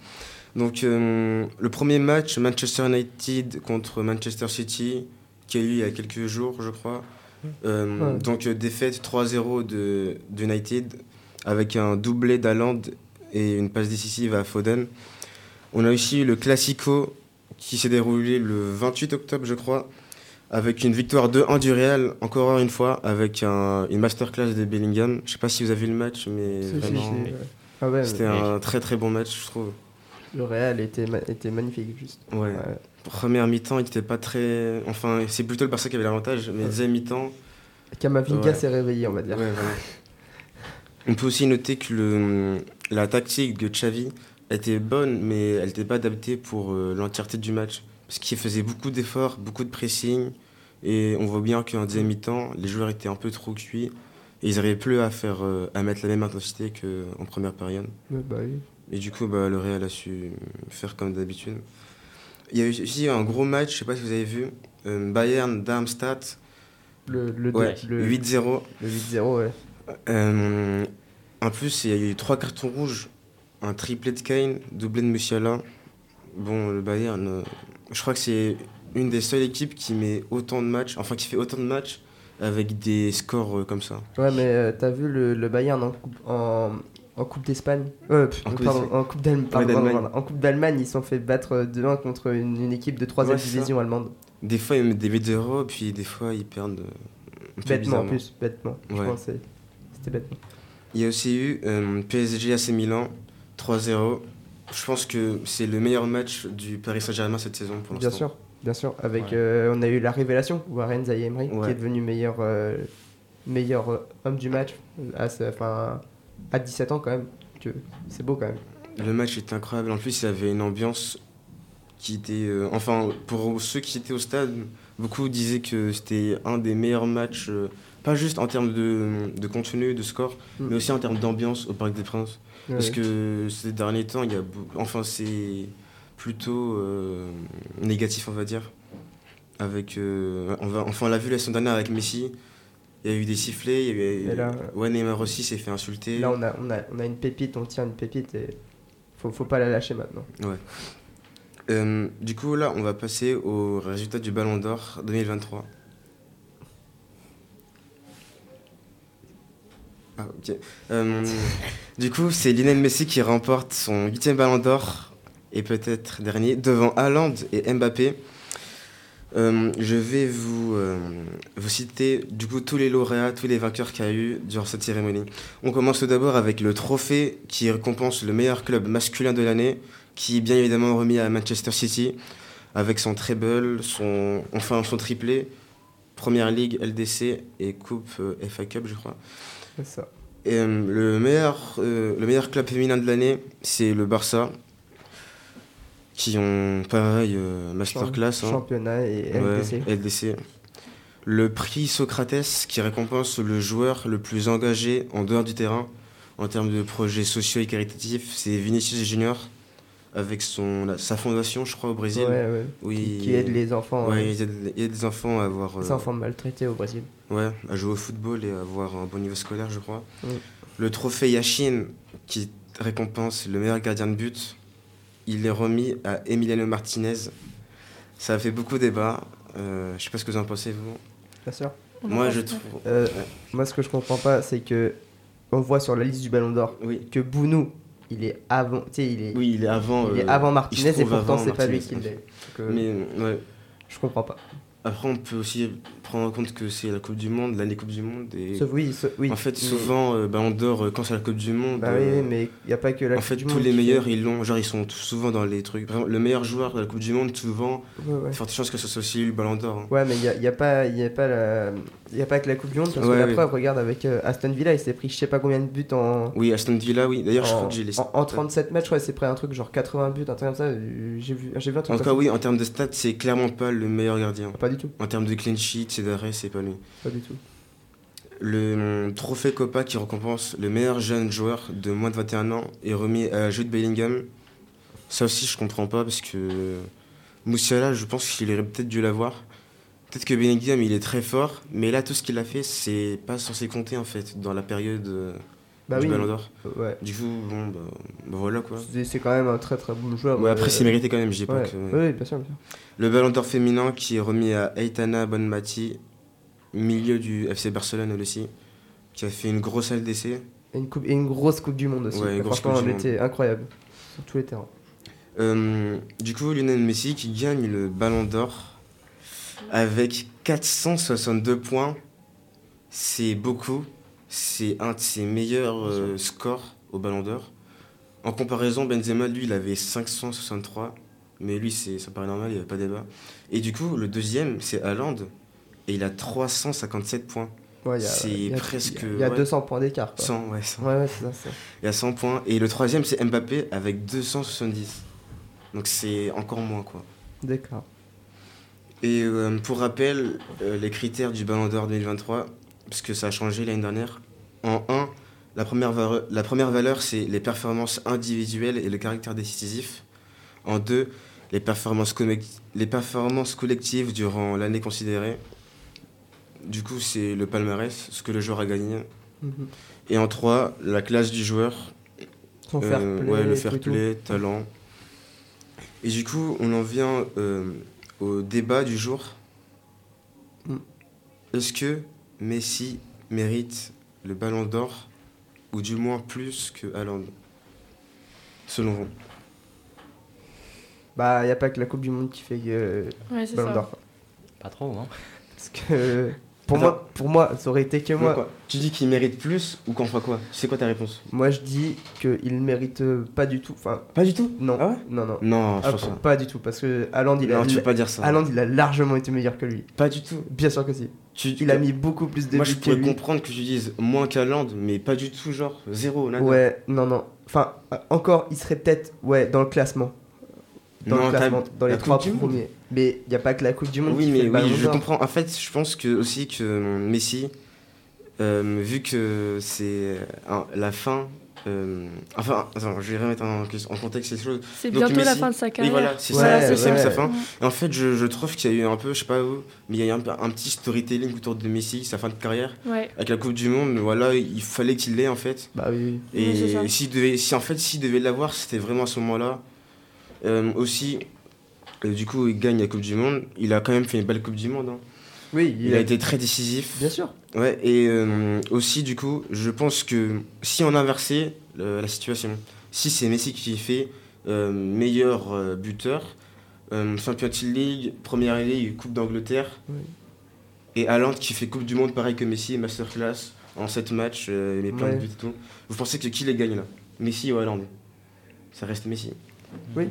Donc, euh, le premier match, Manchester United contre Manchester City, qui a eu il y a quelques jours, je crois. Euh, Ouais. Donc, défaite 3-0 de, de United, avec un doublé d'Aland et une passe décisive à Foden. On a aussi eu le Classico, qui s'est déroulé le 28 octobre, je crois, avec une victoire 2-1 du Real, encore une fois, avec un- une masterclass de Bellingham. Je sais pas si vous avez vu le match, mais vraiment, ouais. Ah ouais, c'était un très très bon match, je trouve. Le Real était, ma- était magnifique, juste. Ouais. Première mi-temps, il n'était pas très. Enfin, c'est plutôt le Barça qui avait l'avantage, mais deuxième mi-temps. Kamavinga s'est réveillé, on va dire. On peut aussi noter que le, la tactique de Xavi était bonne, mais elle n'était pas adaptée pour euh, l'entièreté du match. Parce qu'il faisait beaucoup d'efforts, beaucoup de pressing, et on voit bien qu'en deuxième mi-temps, les joueurs étaient un peu trop cuits, et ils n'arrivaient plus à, faire, euh, à mettre la même intensité qu'en première période. Bah oui. Et du coup, bah, le Real a su faire comme d'habitude. Il y a eu aussi un gros match, je sais pas si vous avez vu, euh, Bayern-Darmstadt. Le, le, Ouais, le- 8-0. Le 8-0, ouais. Euh, en plus, il y a eu trois cartons rouges, un triplé de Kane, doublé de Musiala. Bon, le Bayern, euh, je crois que c'est une des seules équipes qui met autant de matchs, enfin qui fait autant de matchs avec des scores euh, comme ça. Ouais, mais euh, t'as vu le, le Bayern en Coupe, en, en coupe d'Espagne? Euh, En Coupe pardon, en Coupe d'Allemagne. En Coupe d'Allemagne, ils se sont fait battre 2-1 contre une, une équipe de 3 Ouais, c'est ça. division allemande. Des fois, ils mettent des 8-0, puis des fois, ils perdent. Bêtement en plus, bêtement. Je Ouais. pense que c'est- c'était bêtement. Il y a aussi eu euh, PSG AC Milan 3-0. Je pense que c'est le meilleur match du Paris Saint-Germain cette saison pour Bien l'instant. sûr, bien sûr. Avec, euh, on a eu la révélation, Warren Ouais. qui est devenu meilleur, euh, meilleur euh, homme du match à, ce- enfin, à 17 ans quand même. Que C'est beau quand même. Le match était incroyable. En plus, il y avait une ambiance qui était. euh, enfin, pour ceux qui étaient au stade, beaucoup disaient que c'était un des meilleurs matchs, euh, pas juste en termes de, de contenu, de score, Mm. mais aussi en termes d'ambiance au Parc des Princes. Ouais, Parce que ces derniers temps, il y a. Enfin, c'est plutôt euh, négatif, on va dire. Avec, euh, on, va, enfin, on l'a vu la semaine dernière avec Messi. Il y a eu des sifflets, il y a eu, Et là, ouais, Neymar aussi s'est fait insulter. Là, on a, on, a, on a une pépite, on tient une pépite et faut, faut pas la lâcher maintenant. Ouais. Euh, du coup, là, on va passer au résultat du Ballon d'Or 2023. Ah, ok. Euh, du coup, c'est Lionel Messi qui remporte son huitième Ballon d'Or et peut-être dernier devant Haaland et Mbappé. Euh, je vais vous, euh, vous citer du coup tous les lauréats, tous les vainqueurs qu'il y a eu durant cette cérémonie. On commence tout d'abord avec le trophée qui récompense le meilleur club masculin de l'année, qui est bien évidemment remis à Manchester City avec son treble, son, enfin son triplé, Première Ligue, LDC et Coupe FA Cup, je crois. C'est ça. Et euh, le, meilleur, euh, le meilleur club féminin de l'année, c'est le Barça, qui ont pareil, euh, masterclass. hein. Championnat et Ouais, LDC. LDC. Le prix Socrates qui récompense le joueur le plus engagé en dehors du terrain en termes de projets sociaux et caritatifs, c'est Vinicius Junior avec son, la- sa fondation, je crois, au Brésil. Ouais, ouais. où Qui- il- qui aide les enfants, Ouais, euh, il aide, il aide les enfants à avoir. Les euh, enfants maltraités au Brésil. Ouais, à jouer au football et à avoir un bon niveau scolaire, je crois. Mm. Le trophée Yashin, qui récompense le meilleur gardien de but, il est remis à Emiliano Martinez. Ça a fait beaucoup débat. Euh, je sais pas ce que vous en pensez, vous. Bien sûr. Moi, je trouve. Euh, Ouais. Moi, ce que je comprends pas, c'est que on voit sur la liste du Ballon d'Or que Bounou, il est avant. Tu sais, il est. Oui, il est avant. Il est euh, avant Martinez et pourtant c'est pas lui qui l'est. Euh, Mais ouais. Je comprends pas. Après, on peut aussi prendre en compte que c'est la Coupe du Monde, l'année Coupe du Monde. Et Sauf- oui, sauf- oui, En fait, mais- souvent, euh, Ballon d'Or, euh, quand c'est la Coupe du Monde. Bah oui, mais il y a pas que la En Coupe fait, du tous Monde les qui- meilleurs, ils l'ont. Genre, ils sont tous souvent dans les trucs. Par exemple, le meilleur joueur de la Coupe du Monde, souvent, Ouais, ouais. forte chance que ce soit aussi le Ballon d'Or. hein. Ouais, mais il n'y a, y a, pas- y a, pas la- y a pas que la Coupe du Monde, parce Ouais, que la oui. preuve, regarde, avec euh, Aston Villa, il s'est pris je sais pas combien de buts en. Oui, Aston Villa, oui. D'ailleurs, je crois que j'ai les En, en 37 matchs, ouais, c'est près un truc genre 80 buts, un truc comme ça. euh, J'ai vu, j'ai vu un truc En tout cas, oui, en termes de stats, c'est clairement pas le meilleur gardien. Pas du tout. En termes de clean sheet, c'est d'arrêt, c'est pas lui. Pas du tout. Le hum, trophée Copa qui récompense le meilleur jeune joueur de moins de 21 ans est remis à Jude Bellingham. Ça aussi, je comprends pas parce que Moussiala, je pense qu'il aurait peut-être dû l'avoir. Peut-être que Bellingham, il est très fort, mais là, tout ce qu'il a fait, c'est pas censé compter en fait dans la période euh, Bah du oui. Ballon d'Or. Ouais. Du coup, bon, bah, bah voilà quoi. C'est- quand même un très très bon joueur. Ouais, après, euh, c'est mérité quand même, je dis pas que. Oui, bien sûr, bien sûr. Le Ballon d'Or féminin qui est remis à Aitana Bonmati, milieu du FC Barcelone elle aussi, qui a fait une grosse LDC. Et une, coupe, et une grosse Coupe du Monde aussi. Ouais, une grosse Franchement, elle était incroyable sur tous les terrains. Euh, du coup, Lionel Messi qui gagne le Ballon d'Or avec 462 points. C'est beaucoup. C'est un de ses meilleurs euh, scores au Ballon d'Or. En comparaison, Benzema, lui, il avait 563. Mais lui, ça paraît normal, il n'y avait pas débat. Et du coup, le deuxième, c'est Haaland. Et il a 357 points. Ouais, il y a- c'est presque. Il y a ouais, 200 points d'écart. quoi. 100, ouais, 100. Ouais, ouais, c'est ça. Il y a 100 points. Et le troisième, c'est Mbappé avec 270. Donc c'est encore moins, quoi. D'accord. Et euh, pour rappel, euh, les critères du Ballon d'Or 2023, parce que ça a changé l'année dernière. En 1, la première, vare- la première valeur, c'est les performances individuelles et le caractère décisif. En 2, les performances, les performances collectives durant l'année considérée. Du coup, c'est le palmarès, ce que le joueur a gagné. Mhm. Et en 3, la classe du joueur. Son fair Euh, play, Ouais, le fair play, talent. Et du coup, on en vient au débat du jour. Mm. Est-ce que Messi mérite le ballon d'or ou du moins plus que Haaland Selon vous? Bah, il n'y a pas que la Coupe du Monde qui fait euh, Ouais, Ballon d'Or. Pas trop, hein. Parce que pour Attends. moi, pour moi, ça aurait été que moi. quoi Tu dis qu'il mérite plus ou qu'on fera quoi? C'est quoi ta réponse? Moi, je dis qu'il mérite euh, pas du tout. Enfin, pas du tout? Non. Ah ouais? Non, non. Non, je Ah, pense pas. pas du tout, parce que Haaland, il a. Non, tu peux pas dire ça. Haaland, il a largement été meilleur que lui. Pas du tout. Bien sûr que si. Tu- Il a mis beaucoup plus de Moi, je pourrais comprendre que tu dises moins qu'Haaland, mais pas du tout, genre zéro. nada. Ouais, non, non. Enfin, encore, il serait peut-être ouais, dans le classement. Dans Non, le classement, dans les trois Coupe du Monde. premiers. Mais il n'y a pas que la Coupe du Monde Oui, qui fait mais le Ballon oui, je comprends. En fait, je pense que aussi que Messi, euh, vu que c'est euh, la fin. euh, enfin, attends, je vais remettre en, en contexte ces choses. C'est bientôt la fin de sa Oui, carrière. voilà, c'est Ouais, ça, c'est ouais. que sa fin. Et en fait, je, je trouve qu'il y a eu un peu, je sais pas où, mais il y a eu un, petit storytelling autour de Messi, sa fin de carrière. Ouais. Avec la Coupe du Monde, voilà, il fallait qu'il l'ait en fait. Bah oui. Et Oui, devait, si en fait, s'il devait l'avoir, c'était vraiment à ce moment-là. Euh, aussi, euh, du coup, il gagne la Coupe du Monde. Il a quand même fait une belle Coupe du Monde. hein. Oui, Il a été très décisif. Bien sûr. Ouais, et euh, aussi, du coup, je pense que si on inversait euh, la situation, si c'est Messi qui fait euh, meilleur buteur, Champions League, Première Ligue, Coupe d'Angleterre, Oui. et Haaland qui fait Coupe du Monde pareil que Messi, Masterclass, en 7 matchs, mais plein Ouais. de buts et tout, vous pensez que qui les gagne là? Messi ou Haaland? Ça reste Messi. Oui,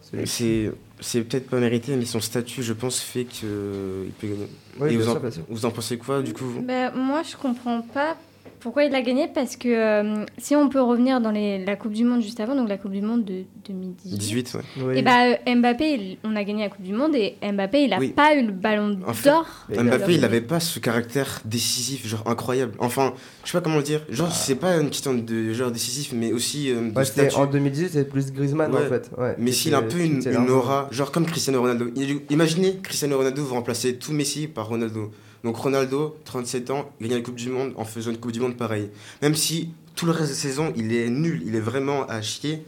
c'est sûr. c'est- C'est peut-être pas mérité, mais son statut, je pense, fait qu'il peut gagner. Oui, Et bien vous, en, vous en pensez quoi, du coup vous? Bah, moi, je comprends pas pourquoi il a gagné parce que euh, si on peut revenir dans les, la Coupe du Monde juste avant, donc la Coupe du Monde de 2018. 18, ouais. Oui. Et bah euh, Mbappé, il- on a gagné la Coupe du Monde et Mbappé, il a Oui. pas eu le ballon En fait, d'or. Mbappé, il n'avait pas ce caractère décisif, genre incroyable. Enfin, je sais pas comment le dire. Genre, c'est pas une question de genre décisif, mais aussi euh, de Ah. Ouais, c'était- statut. en 2018, c'est plus Griezmann Ouais. en fait. Ouais, Mais s'il a un peu c'était- une, c'était une aura, genre comme Cristiano Ronaldo. Imaginez Cristiano Ronaldo vous remplacer tout Messi par Ronaldo. Donc Ronaldo, 37 ans, gagne la Coupe du Monde en faisant une Coupe du Monde pareille. Même si tout le reste de la saison, il est nul, il est vraiment à chier.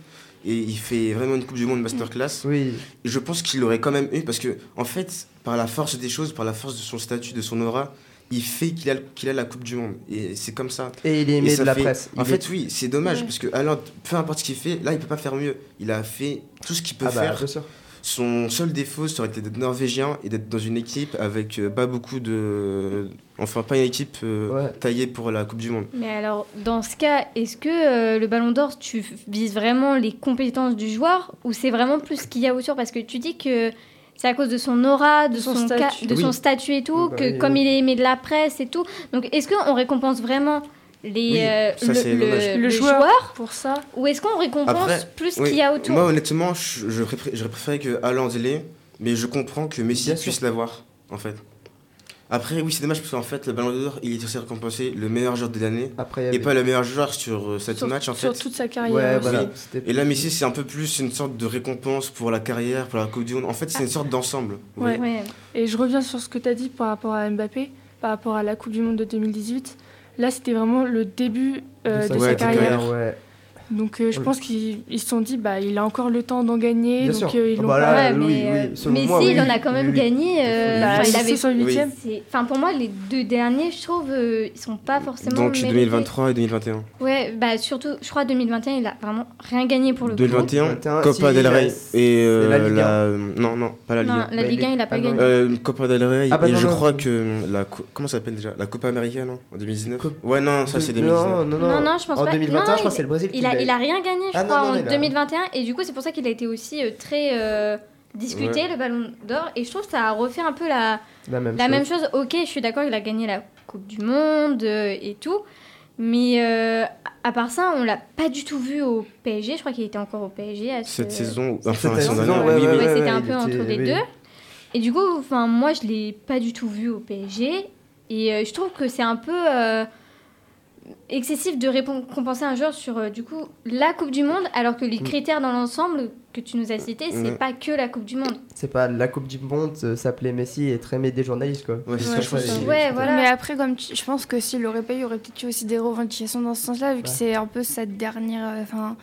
Et il fait vraiment une Coupe du Monde masterclass. Oui, Et je pense qu'il l'aurait quand même eu parce que, en fait, par la force des choses, par la force de son statut, de son aura, il fait qu'il a, qu'il a la Coupe du Monde. Et c'est comme ça. et il est aimé de la fait- presse. En Il fait, est- oui, c'est dommage Ouais. parce que alors, peu importe ce qu'il fait, là, il peut pas faire mieux. Il a fait tout ce qu'il peut Ah bah, faire. Son seul défaut, ça aurait été d'être norvégien et d'être dans une équipe avec euh, pas beaucoup de. Enfin, pas une équipe euh, Ouais. taillée pour la Coupe du Monde. Mais alors, dans ce cas, est-ce que euh, le Ballon d'Or, tu vises vraiment les compétences du joueur ou c'est vraiment plus ce qu'il y a autour? Parce que tu dis que c'est à cause de son aura, de, son son, ca- statut. de Oui. son statut et tout, Bah que oui, comme il est aimé de la presse et tout. Donc, est-ce qu'on récompense vraiment les, Oui, euh, ça, le, joueur. joueur Pour ça, ou est-ce qu'on récompense Après, plus ce Oui. qu'il y a autour Moi, honnêtement, j'aurais préféré que Haaland l'ait, mais je comprends que Messi Bien puisse l'avoir, en fait. Après, oui, c'est dommage parce qu'en fait, le Ballon d'Or, il est censé récompenser le meilleur joueur de l'année et avait- pas le meilleur joueur sur euh, sept sur, matchs, en sur fait. toute sa carrière. Ouais, aussi. voilà. Oui. c'était- Et là, Messi, c'est un peu plus une sorte de récompense pour la carrière, pour la Coupe du Monde. En fait, c'est une sorte d'ensemble. Ouais. Ouais. Et je reviens sur ce que tu as dit par rapport à Mbappé, par rapport à la Coupe du Monde de 2018. Là, c'était vraiment le début euh, de, sa Ouais, carrière. carrière. ouais. Donc euh, je Oui. pense qu'ils ils se sont dit, bah, il a encore le temps d'en gagner. Bien donc sûr. euh, ils Ah l'ont bah pas- là, Ouais, oui, mais oui, euh, moi, oui, il en a quand même oui, oui. gagné. euh, Bah, enfin, il avait sur le huitième. c'est- Enfin, pour moi, les deux derniers, je trouve, euh, ils sont pas forcément. Donc mérités. 2023 et 2021. Ouais, bah surtout, je crois 2021, il a vraiment rien gagné pour le coup. 2021, 2021, Copa si, del Rey et euh, la Ligue la, non non pas la Ligue Non, 1. la Bah, Ligue il 1, est- il a pas ah non, gagné. Euh, Copa del Rey Ah bah et non, je non. crois que la co- comment ça s'appelle déjà? La Copa América non? En 2019 Coupe- ouais non ça c'est 2019 Non, non, non. Non, non, je pense en pas. 2021, Non, je crois il- que c'est le Brésil a, il a rien gagné, je Ah, crois, non, en il a- 2021. Et du coup, c'est pour ça qu'il a été aussi euh, très euh, discuté, Ouais. le Ballon d'Or. Et je trouve que ça a refait un peu la, la même la chose. même chose. Ok, je suis d'accord, il a gagné la Coupe du Monde euh, et tout. Mais euh, à part ça, on l'a pas du tout vu au PSG. Je crois qu'il était encore au PSG. À ce- cette saison Cette enfin la saison ouais, oui, ouais, c'était un peu était- entre les oui. deux. Et du coup, enfin, moi, je l'ai pas du tout vu au PSG. Et euh, je trouve que c'est un peu euh, excessif de récompenser un joueur sur euh, du coup la Coupe du Monde, alors que les Mm. critères dans l'ensemble que tu nous as cités, c'est Ouais. pas que la Coupe du Monde. C'est pas la Coupe du Monde, euh, s'appelait Messi et très aimé des journalistes quoi. Ouais, c'est Ouais, ça, Ouais, voilà. Mais après, comme tu- je pense que s'il l'aurait pas eu, il aurait peut-être eu aussi des revendications dans ce sens-là, vu que c'est un peu sa dernière. euh, Enfin,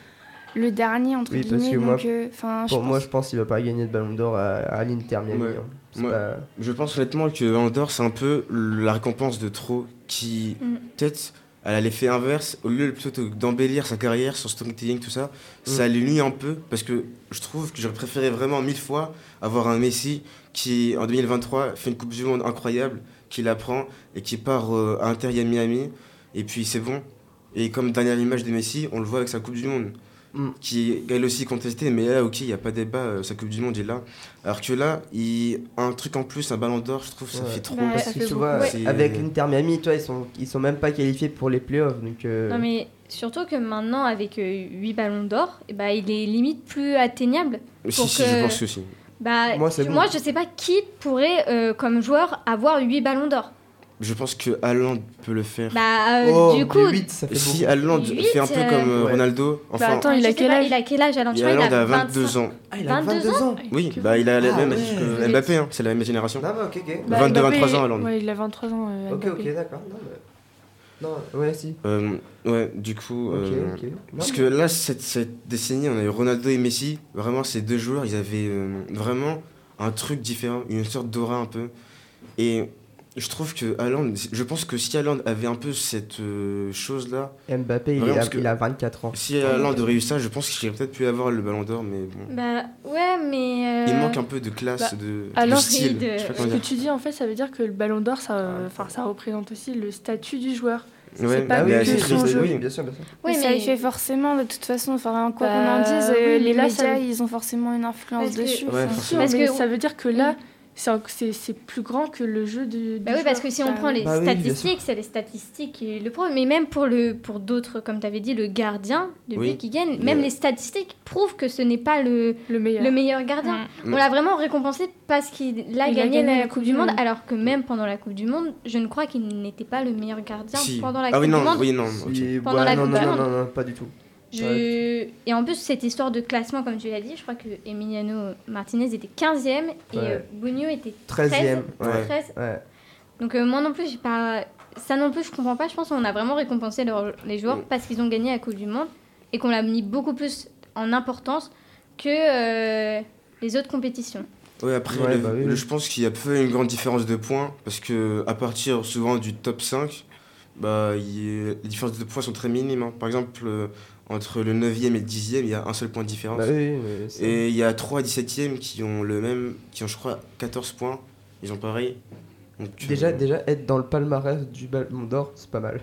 le dernier, entre Oui, parce guillemets. que moi- donc, euh, Pour moi, je pense qu'il va pas gagner de Ballon d'Or à, à l'Inter Miami. Ouais. hein. C'est Ouais. pas- je pense honnêtement que Ballon d'Or c'est un peu la récompense de trop qui Mm. peut-être elle a l'effet inverse. Au lieu plutôt d'embellir sa carrière son storytelling tout ça Mm. ça lui nuit un peu parce que je trouve que j'aurais préféré vraiment mille fois avoir un Messi qui en 2023 fait une Coupe du Monde incroyable qui la prend et qui part euh, à Inter Miami. Et puis c'est bon. Et comme dernière image de Messi on le voit avec sa Coupe du Monde Mm. qui est elle aussi contestée mais là ok il n'y a pas de débat euh, sa Coupe du Monde est là alors que là il un truc en plus un ballon d'or je trouve ça Ouais. fait trop Bah, Parce que tu vois, Ouais. Avec l'Inter Miami, toi, ils sont, ils sont même pas qualifiés pour les playoffs. Donc, euh, Non mais surtout que maintenant avec 8 ballons d'or, eh ben, il est limite plus atteignable. si pour si que- je pense que si Bah, Moi, c'est bon. moi je sais pas qui pourrait euh, comme joueur avoir 8 ballons d'or. Je pense que Haaland peut le faire Bah euh, oh, du coup, mais huit, ça fait si. Haaland fait un peu euh, comme euh, Ouais. Ronaldo enfin Bah, attends, il a quel pas, âge Il a quel âge vois, il Haaland a a 25. 22 ans Ah, il a 22 22 ans. oui bah il a la Ah même ouais. âge que Ok. Mbappé hein, c'est la même génération Non, bah, ok, ok. Bah, 22, Mbappé, 23 ans, Haaland. Ouais, il a 23 ans. euh, ok, ok, d'accord. Non, mais- non, ouais, si. Euh, ouais du coup Ok, euh, ok. Non, Parce que là, cette, cette décennie, on a eu Ronaldo et Messi. Vraiment, ces deux joueurs, ils avaient euh, vraiment un truc différent, une sorte d'aura un peu. Et je trouve que Haaland, je pense que si Haaland avait un peu cette euh, chose-là, Mbappé, il, que- il a 24 ans. si Haaland aurait eu ça, je pense qu'il aurait peut-être pu avoir le ballon d'or, mais bon. Bah ouais, mais. euh, Il manque un peu de classe, bah, de, de alors, style. de- Ce que dire. tu dis, en fait, ça veut dire que le ballon d'or, ça, enfin, ça représente aussi le statut du joueur. Ouais, c'est pas bah, que mais c'est son triste, jeu. oui. bien sûr, bien sûr. Oui, Oui, ça mais- y fait forcément, de toute façon, enfin, quoi Bah, qu'on en dise, euh, oui, les mais ça médias, ils ont forcément une influence que- dessus. Ouais, enfin. forcément. Parce que que- ça veut dire que là, c'est c'est plus grand que le jeu de. Bah oui, parce que si on Bah prend oui. les Bah oui, statistiques, c'est les statistiques qui le prouvent. Mais même pour, le, pour d'autres, comme tu avais dit, le gardien de Oui. but qui gagne, même les statistiques prouvent que ce n'est pas le, le meilleur. le meilleur gardien. Mm. On l'a vraiment récompensé parce qu'il a Il a gagné, la Coupe du Monde, alors que même pendant la Coupe du Monde, je ne crois qu'il n'était pas le meilleur gardien Si. pendant la ah Coupe oui, du non, Monde. oui, non. Pendant ouais, la non, Coupe non, du non, Monde. non, non, pas du tout. Je... Et en plus, cette histoire de classement, comme tu l'as dit, je crois que Emiliano Martinez était 15e et Ouais. euh, Bugno était 13e, 13, ouais. 13. Ouais. Donc euh, moi non plus, j'ai pas ça non plus, je comprends pas. Je pense qu'on a vraiment récompensé leur- les joueurs Mm. parce qu'ils ont gagné la Coupe du Monde et qu'on l'a mis beaucoup plus en importance que euh, les autres compétitions. Ouais, après, Ouais, le- bah oui, le- oui. je pense qu'il y a peu une grande différence de points parce que à partir souvent du top 5, bah, y les différences de points sont très minimes. hein. Par exemple, euh, entre le 9e et le 10e, il y a un seul point de différence. Bah oui, c'est- Et il y a 3 et 17e qui ont le même, qui ont je crois 14 points. Ils ont pareil. Donc, euh, Déjà, déjà, être dans le palmarès du Ballon d'Or, c'est pas mal.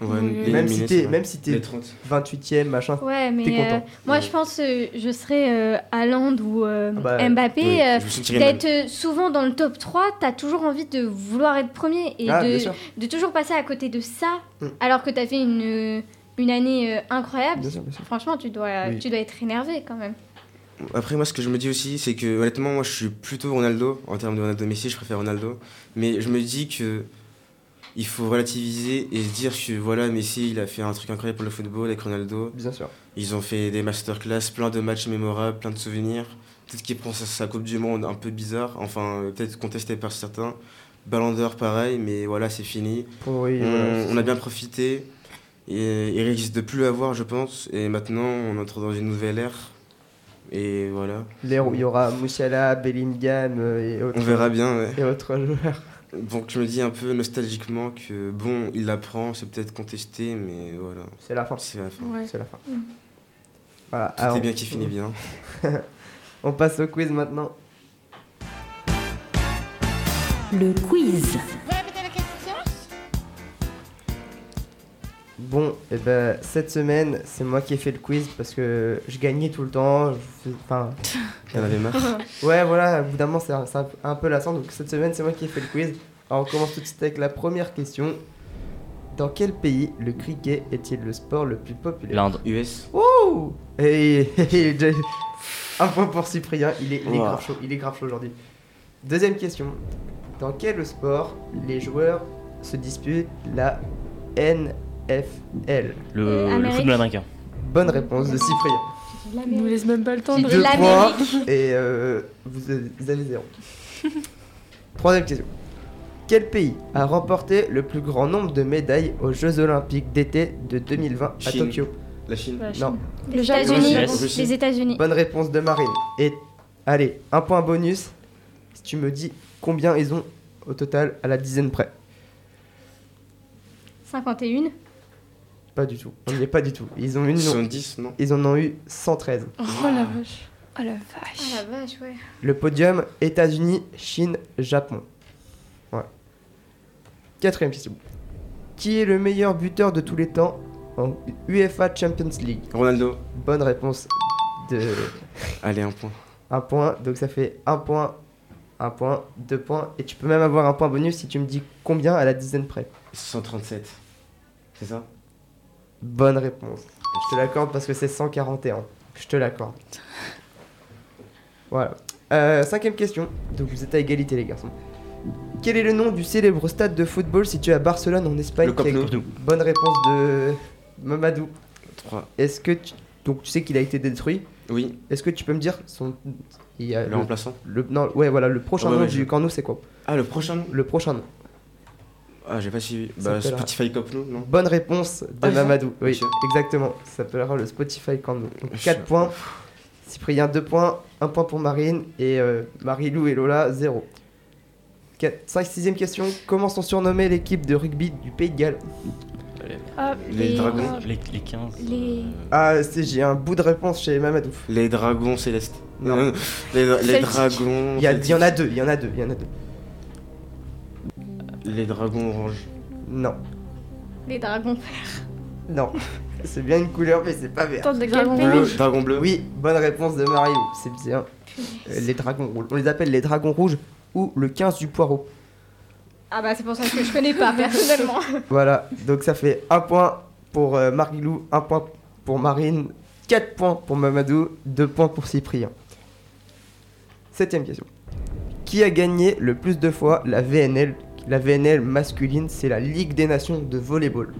ouais, Oui. Même si t'es même si t'es Les 30. 28ème, machin. Ouais, mais T'es euh, content. moi Ouais. je pense euh, je serais euh, Haaland ou euh, Ah bah, Mbappé. Oui, euh. D'être euh, souvent dans le top 3, t'as toujours envie de vouloir être premier et Ah, de, de toujours passer à côté de ça Mm. alors que t'as fait une, une année euh, incroyable. Bien sûr, bien sûr. Franchement, tu dois, Oui. tu dois être énervé quand même. Après, moi, ce que je me dis aussi, c'est que honnêtement, moi, je suis plutôt Ronaldo. En termes de Ronaldo Messi, je préfère Ronaldo. Mais je me dis que il faut relativiser et se dire que voilà, Messi, il a fait un truc incroyable pour le football avec Ronaldo. Bien sûr. Ils ont fait des masterclass, plein de matchs mémorables, plein de souvenirs. Peut-être qu'il prend sa, sa Coupe du Monde un peu bizarre, enfin, euh, peut-être contesté par certains. Ballon d'Or, pareil, mais voilà, c'est fini. Oui, on, voilà, on a bien profité. Et il risque de plus l'avoir, je pense. Et maintenant, on entre dans une nouvelle ère. Et voilà. L'ère où il y aura Moussiala, Bellingham euh, et autres, On verra bien, ouais. et autres joueurs. Donc je me dis un peu nostalgiquement que bon, il l'apprend, c'est peut-être contesté, mais voilà. C'est la fin. C'est la fin. Ouais. C'est la fin. Mm. Voilà. Tout alors, est bien qui finit bien. On passe au quiz maintenant. Le quiz. Bon, et ben cette semaine, c'est moi qui ai fait le quiz parce que je gagnais tout le temps. je Enfin, Il en avait marre. ouais, voilà, au bout d'un moment, c'est un, peu- lassant. Donc cette semaine, c'est moi qui ai fait le quiz. Alors on commence tout de suite avec la première question. Dans quel pays le cricket est-il le sport le plus populaire? L'Inde. US. Wouh Et, et- et- un point pour Cyprien, il est, il est Wow. grave chaud, il est grave chaud aujourd'hui. Deuxième question. Dans quel sport les joueurs se disputent la NFL Le, Euh, le football américain. Bonne réponse de Cyprien. Il nous laisse même pas le temps de. De Deux points et euh, vous, avez, vous avez zéro. Troisième question. Quel pays a remporté le plus grand nombre de médailles aux Jeux Olympiques d'été de 2020 à. Tokyo? La Chine. La Chine. Non. Les Japon. États-Unis. Les États-Unis. Bonne réponse de Marine. Et allez, un point bonus si tu me dis combien ils ont au total à la dizaine près. 51. Pas du tout. On n'y est pas du tout. Ils ont une. 70, non Ils en ont eu 113. Oh la vache. Oh la vache. la vache, ouais. Le podium États-Unis, Chine, Japon. Ouais. Quatrième question. Qui est le meilleur buteur de tous les temps en UEFA Champions League? Ronaldo. Bonne réponse de Allez, un point. un point. Donc ça fait un point, un point, deux points. Et tu peux même avoir un point bonus si tu me dis combien à la dizaine près. 137. C'est ça? Bonne réponse. Je te l'accorde parce que c'est 141. Je te l'accorde. Voilà. Euh, cinquième question. Donc vous êtes à égalité les garçons. Quel est le nom du célèbre stade de football situé à Barcelone en Espagne Le Camp qui a- Nou. Bonne réponse de Mamadou. 3. Est-ce que tu... donc tu sais qu'il a été détruit Oui, Est-ce que tu peux me dire son il y a le le, remplaçant. le- non ouais voilà le prochain Ouais, nom ouais, du Camp Nou c'est quoi? Ah, le prochain nom Le prochain nom. Ah, j'ai pas suivi. Bah, Spotify Nou, non Bonne réponse de Ah, Mamadou. Oui, exactement. Ça s'appellera le Spotify Camp Nou. Donc Je- 4 points. Cyprien 2 points, 1 point pour Marine et euh, Marie-Lou et Lola 0. 5 6 question. Comment sont surnommées l'équipe de rugby du Pays de Galles? Ah, Les Et- dragons. Les, les 15. Les- Ah, c'est- j'ai un bout de réponse chez Mamadou. Les dragons célestes. Non. Non, les, les dragons. Il y, y en a deux, il y en a deux, il y en a deux. Les dragons orange. Non. Les dragons verts. Non. C'est bien une couleur, mais c'est pas vert. Attends, de quel Dragon Bleu, dragon bleu. Oui, bonne réponse de Mario. C'est bien. Euh, les dragons rouges. On les appelle les dragons rouges ou le 15 du poireau. Ah bah c'est pour ça que je connais pas personnellement. Voilà, donc ça fait un point pour euh, Marilou, un point pour Marine, 4 points pour Mamadou, 2 points pour Cyprien. Septième question. Qui a gagné le plus de fois la VNL La VNL masculine, c'est la Ligue des Nations de volleyball.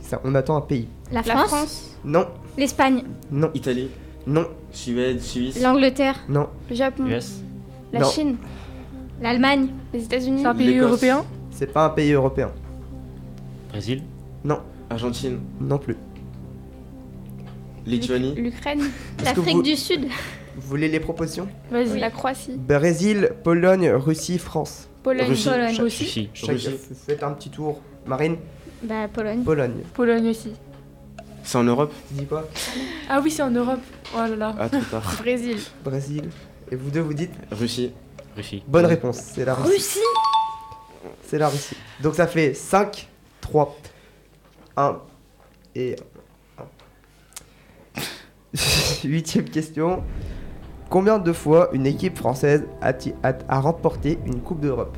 Ça, on attend un pays. La La France, France, Non, l'Espagne, non, Italie, non, Suède, Suisse. l'Angleterre, non. le Japon, US. la Non. Chine, l'Allemagne, les États-Unis, C'est un pays L'Écosse. européen C'est pas un pays européen. Brésil. Non, Argentine, non plus. Lituanie, l'Ukraine, Est-ce que l'Afrique vous- du Sud, Vous voulez les propositions? Vas-y. la Croatie, Brésil, Pologne, Russie, France. Pologne, Russie. Pologne. Aussi. Russie. Chaque- Russie. Faites un petit tour. Marine, bah Pologne. Pologne. Pologne aussi. c'est en Europe Tu dis quoi Ah oui, c'est en Europe. Oh là là. Ah, trop tard. Brésil, Brésil. Et vous deux, vous dites Russie, Russie. Bonne réponse, c'est la Russie. Russie C'est la Russie. Donc ça fait 5, 3, 1 et 1. Huitième question. Combien de fois une équipe française a-t-il- a, a remporté une Coupe d'Europe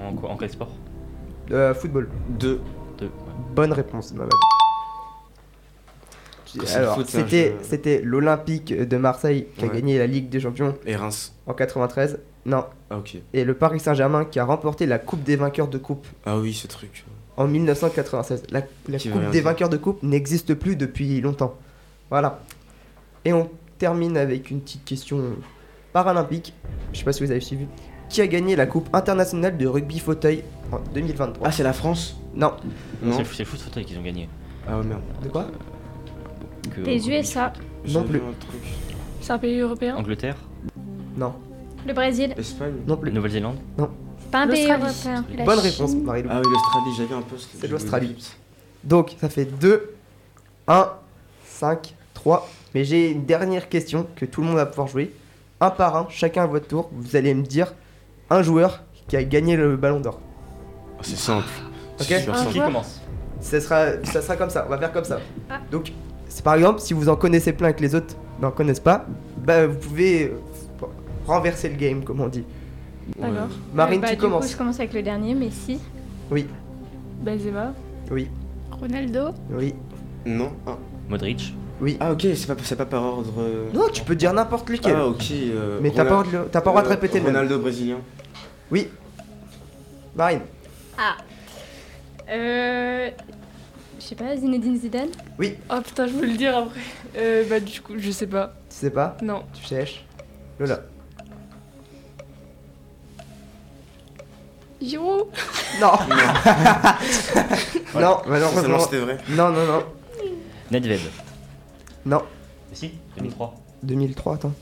En, quoi- en quel sport? De football 2. Deux. ouais. Bonne réponse, le Alors, ça, c'était je- c'était l'Olympique de Marseille qui a gagné la Ligue des Champions Et Reims. en 93. Non. Ah, ok. Et le Paris Saint-Germain qui a remporté la Coupe des vainqueurs de coupe Ah oui, ce truc. en 1996. La, la Coupe des dire. vainqueurs de coupe n'existe plus depuis longtemps. Voilà. Et on termine avec une petite question paralympique. Je sais pas si vous avez suivi. Qui a gagné la Coupe internationale de rugby fauteuil en 2023 Ah, c'est la France? Non. Non. C'est le- c'est le foot fauteuil qu'ils ont gagné. Ah, ouais, merde. De quoi? Que- Les USA, Non plus. C'est un pays européen? Angleterre? Non. le Brésil, Espagne Non plus. Nouvelle-Zélande? pas un pays européen. la Bonne Chine, réponse, Marie-Lou. Ah oui, l'Australie, j'avais un poste. C'est l'Australie. Donc, ça fait 2, 1, 5, 3. Mais j'ai une dernière question que tout le monde va pouvoir jouer. Un par un, chacun à votre tour. Vous allez me dire un joueur qui a gagné le ballon d'or. Ah, c'est simple. Ok. C'est super Un simple. Qui commence Ça sera, ça sera comme ça, on va faire comme ça. Ah. Donc, c'est par exemple, si vous en connaissez plein et que les autres n'en connaissent pas, bah, vous pouvez euh, renverser le game, comme on dit. D'accord. Marine, Euh, bah, tu du coup, commences. je commence avec le dernier, mais si. Oui, Benzema. oui, Ronaldo, oui, Non. Ah, Modric. Oui. Ah, ok, c'est pas, c'est pas par ordre. euh. Non, tu peux dire n'importe lequel. Ah, ok. euh, mais t'as pas, Ronald- le- t'as pas le droit de euh, répéter le même. Ronaldo brésilien. Oui. Marine, Ah. Euh. Je sais pas, Zinedine Zidane oui. Oh putain, je veux le dire après. Euh, bah du coup, je sais pas. Tu sais pas Non. Tu sèches Lola. Giroud, Non Non. Non, malheureusement. c'était vrai. Non, non, non. Nedved. Non. Mais si, 2003. 2003, attends.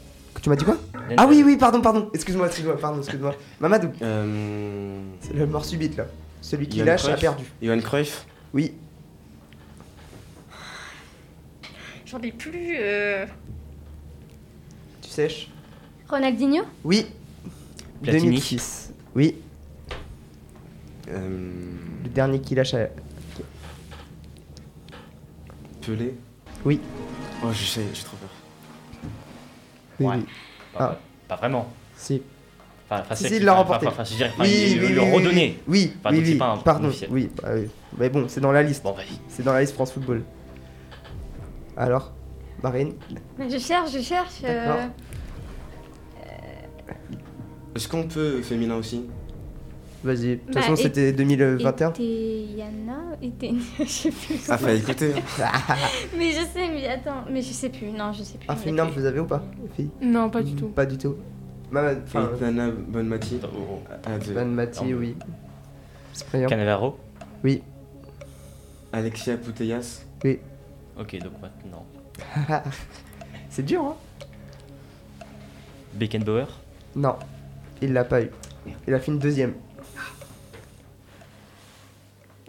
Tu m'as dit quoi. Ah oui, oui, pardon, pardon. Excuse-moi, excuse-moi, pardon, excuse-moi. Mamadou, Euh. c'est le mort subite là. Celui qui Johan lâche a perdu. Johan Cruyff. Oui. J'en ai plus. euh. Tu sèches Ronaldinho Oui. Platini. 2006. Oui. Euh. Le dernier qui lâche a... Pelé. Oui. Oh, je sais, j'ai trop peur. Oui, Ouais. oui. Ah. pas vraiment. Si. Enfin, enfin, Si, c'est- si, il l'a enfin, remporté. Enfin, enfin, je dirais, enfin, Oui, il- oui, le oui, redonner. Oui, Enfin, oui, donc c'est oui. pas un Pardon. officiel. Oui, bah oui. Mais bon, c'est dans la liste. Bon, vas-y. C'est dans la liste France Football. Alors, Marine Mais Je cherche, je cherche. euh, D'accord. Est-ce qu'on peut féminin aussi? Vas-y. De toute Bah, façon, c'était 2021. Était Yana Était. Je sais plus. Ah, fallait écouter. hein. Mais je sais, mais attends, mais je sais plus. Non, je sais plus. Un sais plus. vous avez ou pas les filles Non, pas du tout. Pas du tout. Enfin, Nana Bonmati. Oh, oh. De- Van Mati, Non. oui. Cyprien. Cannavaro? Oui. Alexia Putellas. Ok, donc maintenant. C'est dur, hein Beckenbauer? Non. Il l'a pas eu. Il a fini deuxième.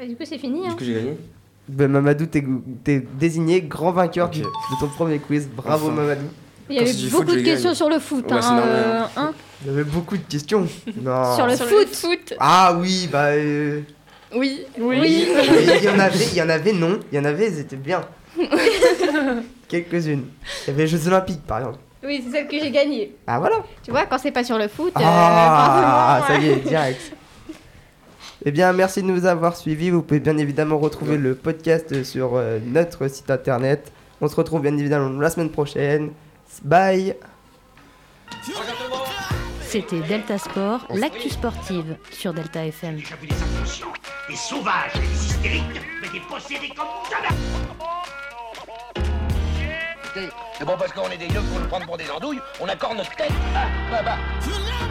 Du coup, c'est fini. Du Hein. coup, j'ai gagné. Ben, Mamadou, t'es t'es désigné grand vainqueur du- de ton premier quiz. Bravo, Enfin. Mamadou. Il y avait beaucoup foot, de questions gagne. sur le foot. Ouais, hein, euh, hein. Il y avait beaucoup de questions. Non. Sur le Sur foot. foot. Ah oui, bah. euh, Oui. Oui. Il y en avait, il y en avait non, il y en avait, elles étaient bien. Quelques-unes. Il y avait les Jeux Olympiques par exemple. Oui, c'est celle que j'ai gagnée. Ah voilà. Tu vois, quand c'est pas sur le foot. euh, Ah, ça forcément, y est, direct. Eh bien, merci de nous avoir suivis. Vous pouvez bien évidemment retrouver le podcast sur euh, notre site internet. On se retrouve bien évidemment la semaine prochaine. Bye C'était Delta Sport, l'actu sportive sur Delta FM. J'ai vu des inconscients, des sauvages, des hystériques, mais des possédés comme jamais. Écoutez, C'est bon parce qu'on est des yeux pour nous prendre pour des andouilles, on accorde notre tête. Ah, bah, bah.